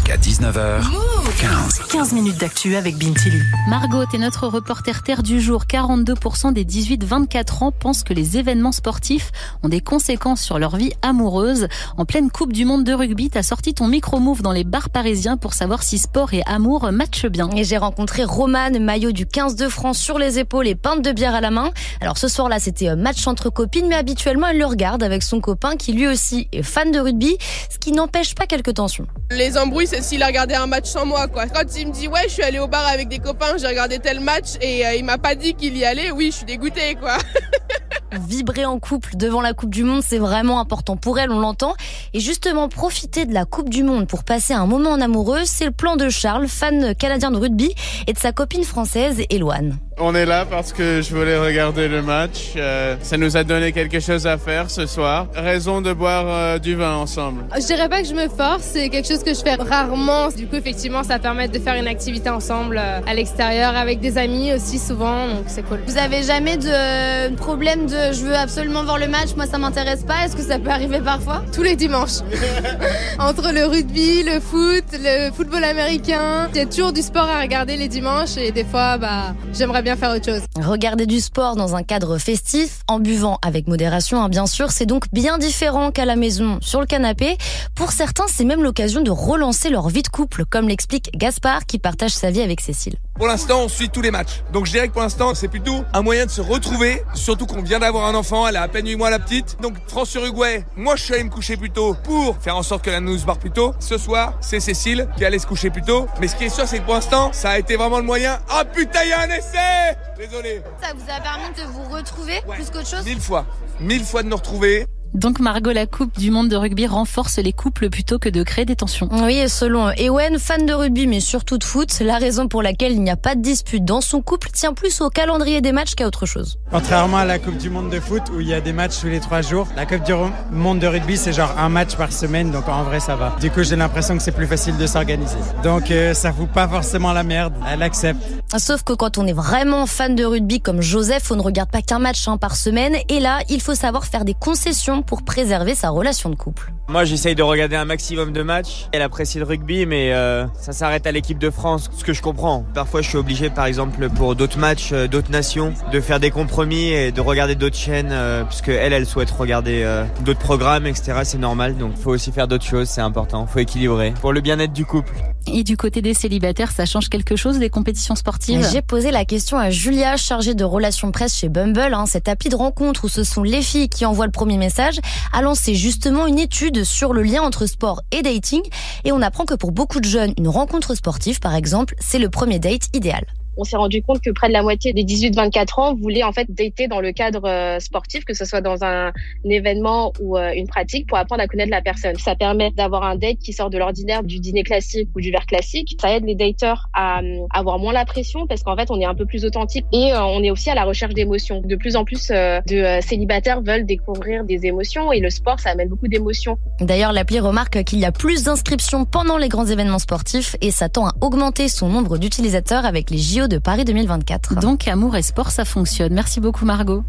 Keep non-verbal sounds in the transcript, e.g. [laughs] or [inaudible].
Jusqu'à 19h. 15. 15 minutes d'actu avec Bintili. Margot est notre reporter terre du jour. 42% des 18-24 ans pensent que les événements sportifs ont des conséquences sur leur vie amoureuse. En pleine Coupe du Monde de rugby, t'as sorti ton micro-move dans les bars parisiens pour savoir si sport et amour matchent bien. Et j'ai rencontré Romane, maillot du 15 de France sur les épaules et pinte de bière à la main. Alors ce soir-là, c'était un match entre copines, mais habituellement, elle le regarde avec son copain qui lui aussi est fan de rugby, ce qui n'empêche pas quelques tensions. Les embrouilles, s'il a regardé un match sans moi, quoi. Quand il me dit, ouais, je suis allé au bar avec des copains, j'ai regardé tel match et euh, il m'a pas dit qu'il y allait, oui, je suis dégoûtée, quoi. [laughs] Vibrer en couple devant la Coupe du Monde, c'est vraiment important pour elle, on l'entend. Et justement, profiter de la Coupe du Monde pour passer un moment en amoureux, c'est le plan de Charles, fan canadien de rugby, et de sa copine française, Eloane. On est là parce que je voulais regarder le match. Euh, ça nous a donné quelque chose à faire ce soir. Raison de boire euh, du vin ensemble. Je dirais pas que je me force, c'est quelque chose que je fais rarement. Du coup, effectivement, ça permet de faire une activité ensemble euh, à l'extérieur avec des amis aussi souvent, donc c'est cool. Vous avez jamais de problème de je veux absolument voir le match, moi ça m'intéresse pas Est-ce que ça peut arriver parfois? Tous les dimanches. [laughs] Entre le rugby, le foot, le football américain, il y a toujours du sport à regarder les dimanches et des fois, bah, j'aimerais bien Regarder du sport dans un cadre festif, en buvant avec modération, hein, bien sûr, c'est donc bien différent qu'à la maison, sur le canapé. Pour certains, c'est même l'occasion de relancer leur vie de couple, comme l'explique Gaspard qui partage sa vie avec Cécile. Pour l'instant, on suit tous les matchs. Donc je dirais que pour l'instant, c'est plutôt un moyen de se retrouver, surtout qu'on vient d'avoir un enfant, elle a à peine 8 mois la petite. Donc France-Uruguay, moi je suis allé me coucher plus tôt pour faire en sorte que la nous barre plus tôt. Ce soir, c'est Cécile qui allait se coucher plus tôt. Mais ce qui est sûr, c'est que pour l'instant, ça a été vraiment le moyen. Ah putain, il y a un essai Désolé. Ça vous a permis de vous retrouver plus qu'autre chose? Mille fois. Mille fois de nous retrouver. Donc Margot, la Coupe du Monde de rugby renforce les couples plutôt que de créer des tensions. Oui, et selon Ewen, fan de rugby mais surtout de foot, la raison pour laquelle il n'y a pas de dispute dans son couple tient plus au calendrier des matchs qu'à autre chose. Contrairement à la Coupe du Monde de foot où il y a des matchs tous les trois jours, la Coupe du Monde de rugby c'est genre un match par semaine, donc en vrai ça va. Du coup j'ai l'impression que c'est plus facile de s'organiser. Donc euh, ça fout pas forcément la merde, elle accepte. Sauf que quand on est vraiment fan de rugby comme Joseph, on ne regarde pas qu'un match hein, par semaine, et là il faut savoir faire des concessions pour préserver sa relation de couple. Moi j'essaye de regarder un maximum de matchs. Elle apprécie le rugby mais euh, ça s'arrête à l'équipe de France, ce que je comprends. Parfois je suis obligé par exemple pour d'autres matchs, euh, d'autres nations, de faire des compromis et de regarder d'autres chaînes euh, puisque elle elle souhaite regarder d'autres programmes etc. C'est normal donc faut aussi faire d'autres choses, c'est important, faut équilibrer pour le bien-être du couple. Et du côté des célibataires, ça change quelque chose des compétitions sportives J'ai posé la question à Julia, chargée de relations presse chez Bumble, hein, cette appli de rencontre où ce sont les filles qui envoient le premier message, a lancé justement une étude sur le lien entre sport et dating. Et on apprend que pour beaucoup de jeunes, une rencontre sportive, par exemple, c'est le premier date idéal on s'est rendu compte que près de la moitié des 18-24 ans voulaient en fait dater dans le cadre euh, sportif, que ce soit dans un, un événement ou euh, une pratique, pour apprendre à connaître la personne. Ça permet d'avoir un date qui sort de l'ordinaire, du dîner classique ou du verre classique. Ça aide les dateurs à, à avoir moins la pression parce qu'en fait on est un peu plus authentique et euh, on est aussi à la recherche d'émotions. De plus en plus de célibataires veulent découvrir des émotions et le sport ça amène beaucoup d'émotions. D'ailleurs l'appli remarque qu'il y a plus d'inscriptions pendant les grands événements sportifs et s'attend à augmenter son nombre d'utilisateurs avec les JO de Paris 2024. Donc amour et sport, ça fonctionne. Merci beaucoup Margot.